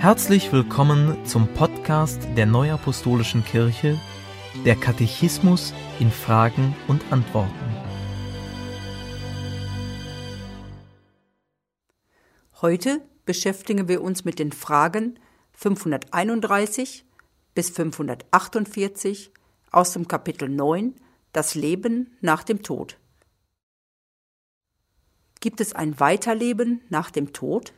Herzlich willkommen zum Podcast der Neuapostolischen Kirche, der Katechismus in Fragen und Antworten. Heute beschäftigen wir uns mit den Fragen 531 bis 548 aus dem Kapitel 9 Das Leben nach dem Tod. Gibt es ein Weiterleben nach dem Tod?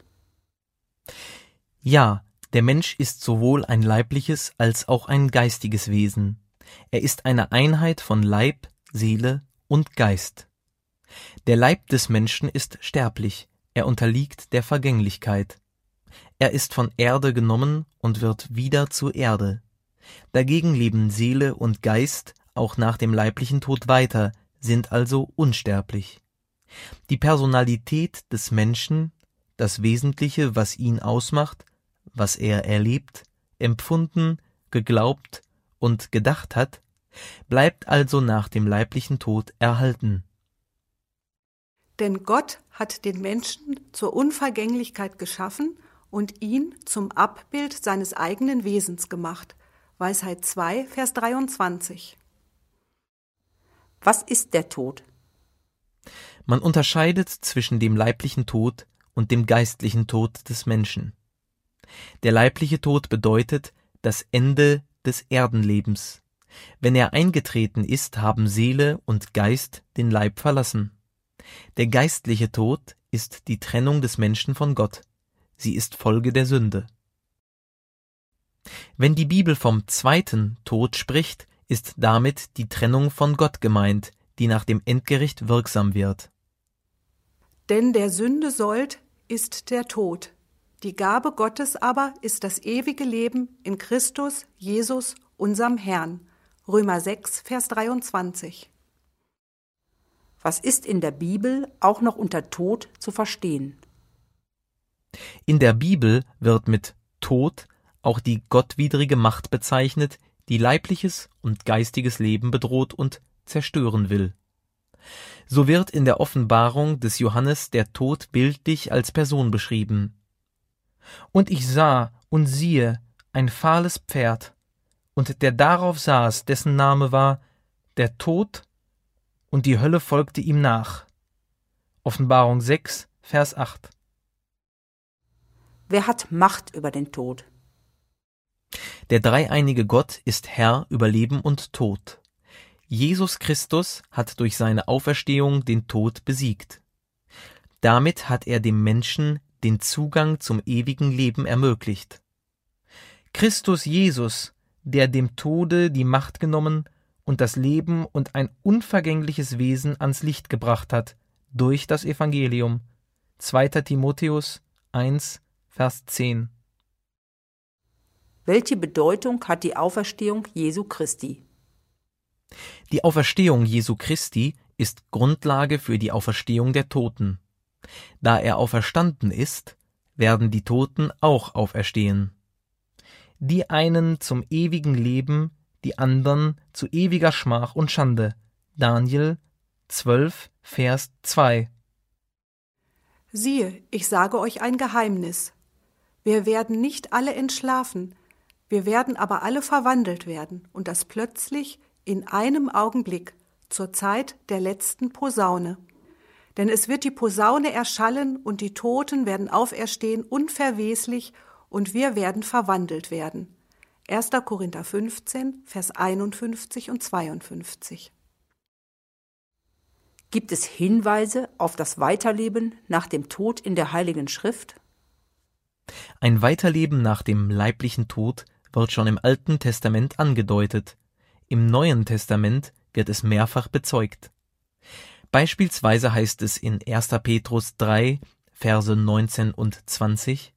Ja, der Mensch ist sowohl ein leibliches als auch ein geistiges Wesen. Er ist eine Einheit von Leib, Seele und Geist. Der Leib des Menschen ist sterblich, er unterliegt der Vergänglichkeit. Er ist von Erde genommen und wird wieder zu Erde. Dagegen leben Seele und Geist auch nach dem leiblichen Tod weiter, sind also unsterblich. Die Personalität des Menschen, das Wesentliche, was ihn ausmacht, was er erlebt, empfunden, geglaubt und gedacht hat, bleibt also nach dem leiblichen Tod erhalten. Denn Gott hat den Menschen zur Unvergänglichkeit geschaffen und ihn zum Abbild seines eigenen Wesens gemacht. Weisheit 2, Vers 23. Was ist der Tod? Man unterscheidet zwischen dem leiblichen Tod und dem geistlichen Tod des Menschen. Der leibliche Tod bedeutet das Ende des Erdenlebens. Wenn er eingetreten ist, haben Seele und Geist den Leib verlassen. Der geistliche Tod ist die Trennung des Menschen von Gott. Sie ist Folge der Sünde. Wenn die Bibel vom zweiten Tod spricht, ist damit die Trennung von Gott gemeint, die nach dem Endgericht wirksam wird. Denn der Sünde sollt ist der Tod. Die Gabe Gottes aber ist das ewige Leben in Christus Jesus, unserem Herrn. Römer 6, Vers 23. Was ist in der Bibel auch noch unter Tod zu verstehen? In der Bibel wird mit Tod auch die gottwidrige Macht bezeichnet, die leibliches und geistiges Leben bedroht und zerstören will. So wird in der Offenbarung des Johannes der Tod bildlich als Person beschrieben. Und ich sah und siehe ein fahles Pferd, und der darauf saß, dessen Name war der Tod, und die Hölle folgte ihm nach. Offenbarung 6, Vers 8. Wer hat Macht über den Tod? Der dreieinige Gott ist Herr über Leben und Tod. Jesus Christus hat durch seine Auferstehung den Tod besiegt. Damit hat er dem Menschen den Zugang zum ewigen Leben ermöglicht. Christus Jesus, der dem Tode die Macht genommen und das Leben und ein unvergängliches Wesen ans Licht gebracht hat, durch das Evangelium. 2. Timotheus 1, Vers 10. Welche Bedeutung hat die Auferstehung Jesu Christi? Die Auferstehung Jesu Christi ist Grundlage für die Auferstehung der Toten. Da er auferstanden ist, werden die Toten auch auferstehen. Die einen zum ewigen Leben, die anderen zu ewiger Schmach und Schande. Daniel 12, Vers 2. Siehe, ich sage euch ein Geheimnis. Wir werden nicht alle entschlafen, wir werden aber alle verwandelt werden, und das plötzlich in einem Augenblick zur Zeit der letzten Posaune. Denn es wird die Posaune erschallen und die Toten werden auferstehen unverweslich und wir werden verwandelt werden. 1. Korinther 15, Vers 51 und 52. Gibt es Hinweise auf das Weiterleben nach dem Tod in der Heiligen Schrift? Ein Weiterleben nach dem leiblichen Tod wird schon im Alten Testament angedeutet. Im Neuen Testament wird es mehrfach bezeugt. Beispielsweise heißt es in 1. Petrus 3, Verse 19 und 20,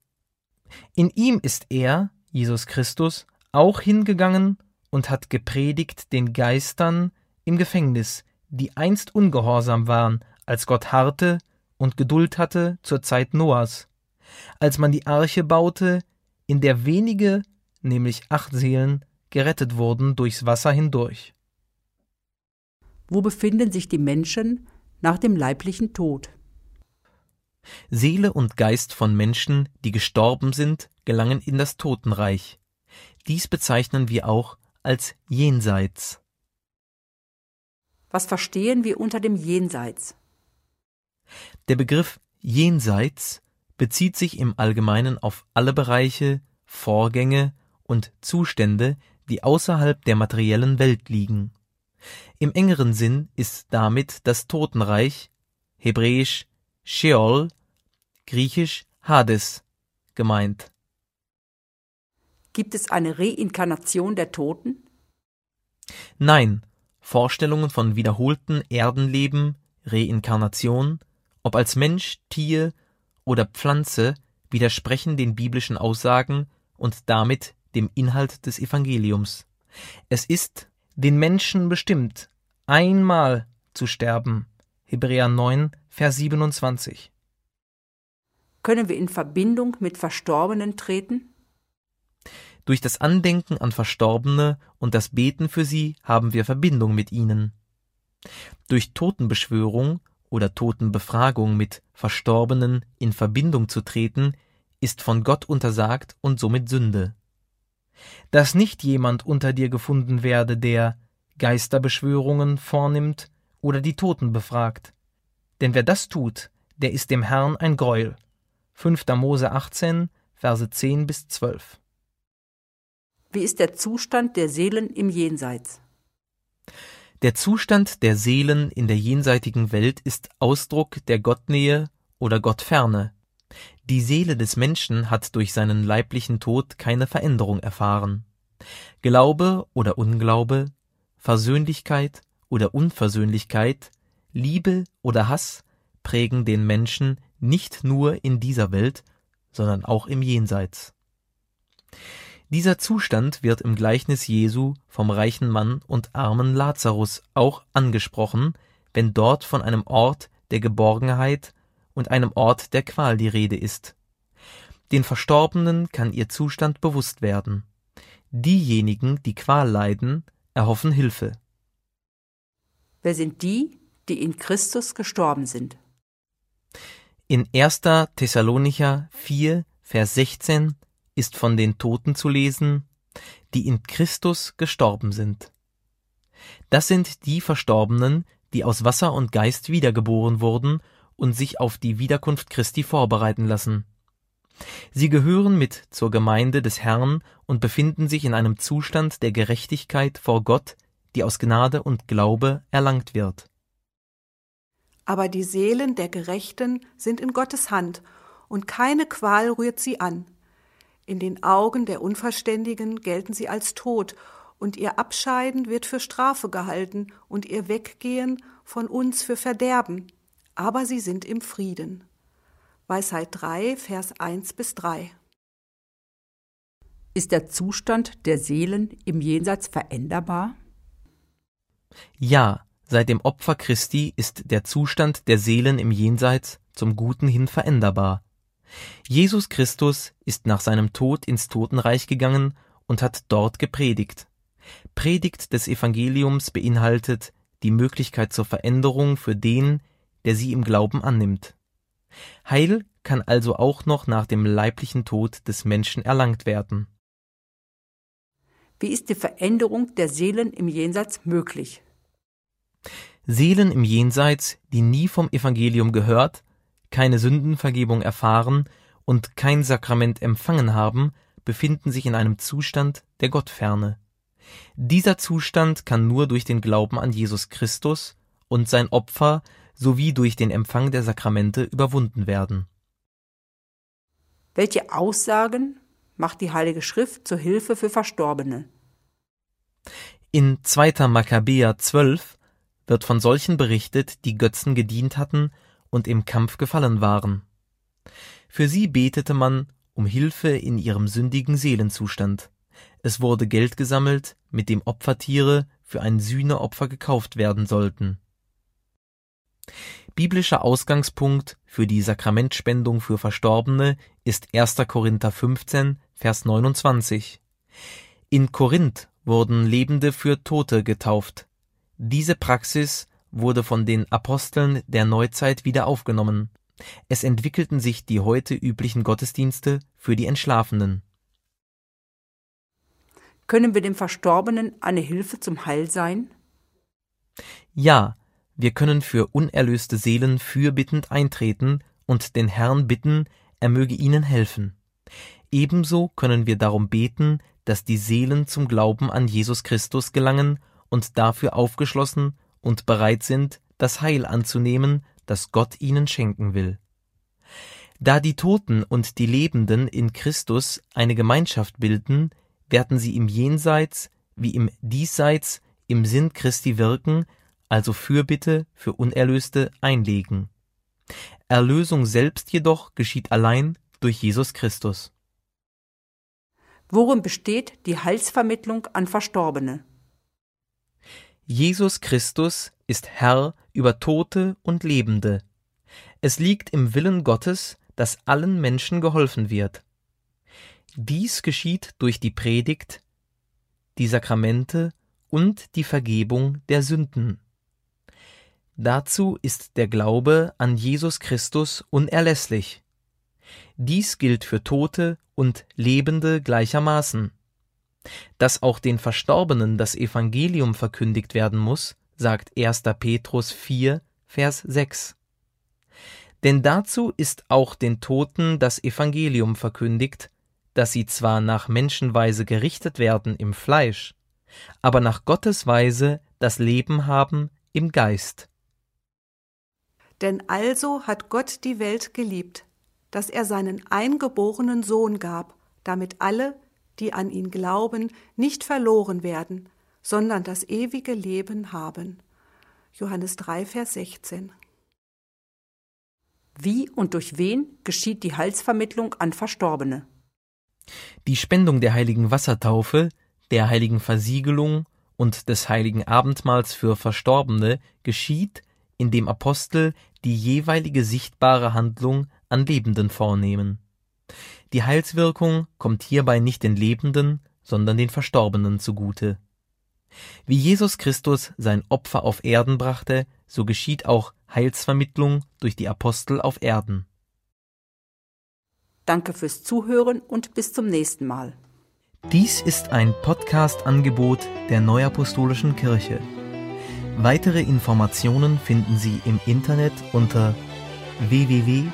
In ihm ist er, Jesus Christus, auch hingegangen und hat gepredigt den Geistern im Gefängnis, die einst ungehorsam waren, als Gott harrte und Geduld hatte zur Zeit Noahs, als man die Arche baute, in der wenige, nämlich acht Seelen, gerettet wurden durchs Wasser hindurch. Wo befinden sich die Menschen nach dem leiblichen Tod? Seele und Geist von Menschen, die gestorben sind, gelangen in das Totenreich. Dies bezeichnen wir auch als Jenseits. Was verstehen wir unter dem Jenseits? Der Begriff Jenseits bezieht sich im Allgemeinen auf alle Bereiche, Vorgänge und Zustände, die außerhalb der materiellen Welt liegen. Im engeren Sinn ist damit das Totenreich, hebräisch Sheol, griechisch Hades, gemeint. Gibt es eine Reinkarnation der Toten? Nein, Vorstellungen von wiederholten Erdenleben, Reinkarnation, ob als Mensch, Tier oder Pflanze, widersprechen den biblischen Aussagen und damit dem Inhalt des Evangeliums. Es ist den Menschen bestimmt, einmal zu sterben. Hebräer 9, Vers 27. Können wir in Verbindung mit Verstorbenen treten? Durch das Andenken an Verstorbene und das Beten für sie haben wir Verbindung mit ihnen. Durch Totenbeschwörung oder Totenbefragung mit Verstorbenen in Verbindung zu treten, ist von Gott untersagt und somit Sünde. Dass nicht jemand unter dir gefunden werde, der Geisterbeschwörungen vornimmt oder die Toten befragt. Denn wer das tut, der ist dem Herrn ein Greuel. 5. Mose 18, Verse 10 bis 12. Wie ist der Zustand der Seelen im Jenseits? Der Zustand der Seelen in der jenseitigen Welt ist Ausdruck der Gottnähe oder Gottferne. Die Seele des Menschen hat durch seinen leiblichen Tod keine Veränderung erfahren. Glaube oder Unglaube, Versöhnlichkeit oder Unversöhnlichkeit, Liebe oder Hass prägen den Menschen nicht nur in dieser Welt, sondern auch im Jenseits. Dieser Zustand wird im Gleichnis Jesu vom reichen Mann und armen Lazarus auch angesprochen, wenn dort von einem Ort der Geborgenheit und einem Ort der Qual die Rede ist. Den Verstorbenen kann ihr Zustand bewusst werden. Diejenigen, die Qual leiden, erhoffen Hilfe. Wer sind die, die in Christus gestorben sind? In 1. Thessalonicher 4, Vers 16 ist von den Toten zu lesen, die in Christus gestorben sind. Das sind die Verstorbenen, die aus Wasser und Geist wiedergeboren wurden und sich auf die Wiederkunft Christi vorbereiten lassen. Sie gehören mit zur Gemeinde des Herrn und befinden sich in einem Zustand der Gerechtigkeit vor Gott, die aus Gnade und Glaube erlangt wird. Aber die Seelen der Gerechten sind in Gottes Hand, und keine Qual rührt sie an. In den Augen der Unverständigen gelten sie als tot, und ihr Abscheiden wird für Strafe gehalten und ihr Weggehen von uns für Verderben, aber sie sind im Frieden. Weisheit 3, Vers 1 bis 3. Ist der Zustand der Seelen im Jenseits veränderbar? Ja, seit dem Opfer Christi ist der Zustand der Seelen im Jenseits zum Guten hin veränderbar. Jesus Christus ist nach seinem Tod ins Totenreich gegangen und hat dort gepredigt. Predigt des Evangeliums beinhaltet die Möglichkeit zur Veränderung für den, der sie im Glauben annimmt. Heil kann also auch noch nach dem leiblichen Tod des Menschen erlangt werden. Wie ist die Veränderung der Seelen im Jenseits möglich? Seelen im Jenseits, die nie vom Evangelium gehört, keine Sündenvergebung erfahren und kein Sakrament empfangen haben, befinden sich in einem Zustand der Gottferne. Dieser Zustand kann nur durch den Glauben an Jesus Christus und sein Opfer sowie durch den Empfang der Sakramente überwunden werden. Welche Aussagen macht die Heilige Schrift zur Hilfe für Verstorbene? In 2. Makkabäer 12 wird von solchen berichtet, die Götzen gedient hatten und im Kampf gefallen waren. Für sie betete man um Hilfe in ihrem sündigen Seelenzustand. Es wurde Geld gesammelt, mit dem Opfertiere für ein Sühneopfer gekauft werden sollten. Biblischer Ausgangspunkt für die Sakramentspendung für Verstorbene ist 1. Korinther 15, Vers 29. In Korinth wurden Lebende für Tote getauft. Diese Praxis wurde von den Aposteln der Neuzeit wieder aufgenommen. Es entwickelten sich die heute üblichen Gottesdienste für die Entschlafenen. Können wir dem Verstorbenen eine Hilfe zum Heil sein? Ja, wir können für unerlöste Seelen fürbittend eintreten und den Herrn bitten, er möge ihnen helfen. Ebenso können wir darum beten, dass die Seelen zum Glauben an Jesus Christus gelangen und dafür aufgeschlossen und bereit sind, das Heil anzunehmen, das Gott ihnen schenken will. Da die Toten und die Lebenden in Christus eine Gemeinschaft bilden, werden sie im Jenseits wie im Diesseits im Sinn Christi wirken, also Fürbitte für Unerlöste einlegen. Erlösung selbst jedoch geschieht allein durch Jesus Christus. Worin besteht die Heilsvermittlung an Verstorbene? Jesus Christus ist Herr über Tote und Lebende. Es liegt im Willen Gottes, dass allen Menschen geholfen wird. Dies geschieht durch die Predigt, die Sakramente und die Vergebung der Sünden. Dazu ist der Glaube an Jesus Christus unerlässlich. Dies gilt für Tote und Lebende gleichermaßen. Dass auch den Verstorbenen das Evangelium verkündigt werden muss, sagt 1. Petrus 4, Vers 6. Denn dazu ist auch den Toten das Evangelium verkündigt, dass sie zwar nach Menschenweise gerichtet werden im Fleisch, aber nach Gottes Weise das Leben haben im Geist. Denn also hat Gott die Welt geliebt, dass er seinen eingeborenen Sohn gab, damit alle, die an ihn glauben, nicht verloren werden, sondern das ewige Leben haben. Johannes 3, Vers 16. Wie und durch wen geschieht die Heilsvermittlung an Verstorbene? Die Spendung der heiligen Wassertaufe, der heiligen Versiegelung und des heiligen Abendmahls für Verstorbene geschieht, indem Apostel die jeweilige sichtbare Handlung an Lebenden vornehmen. Die Heilswirkung kommt hierbei nicht den Lebenden, sondern den Verstorbenen zugute. Wie Jesus Christus sein Opfer auf Erden brachte, so geschieht auch Heilsvermittlung durch die Apostel auf Erden. Danke fürs Zuhören und bis zum nächsten Mal. Dies ist ein Podcast-Angebot der Neuapostolischen Kirche. Weitere Informationen finden Sie im Internet unter www.nak.org.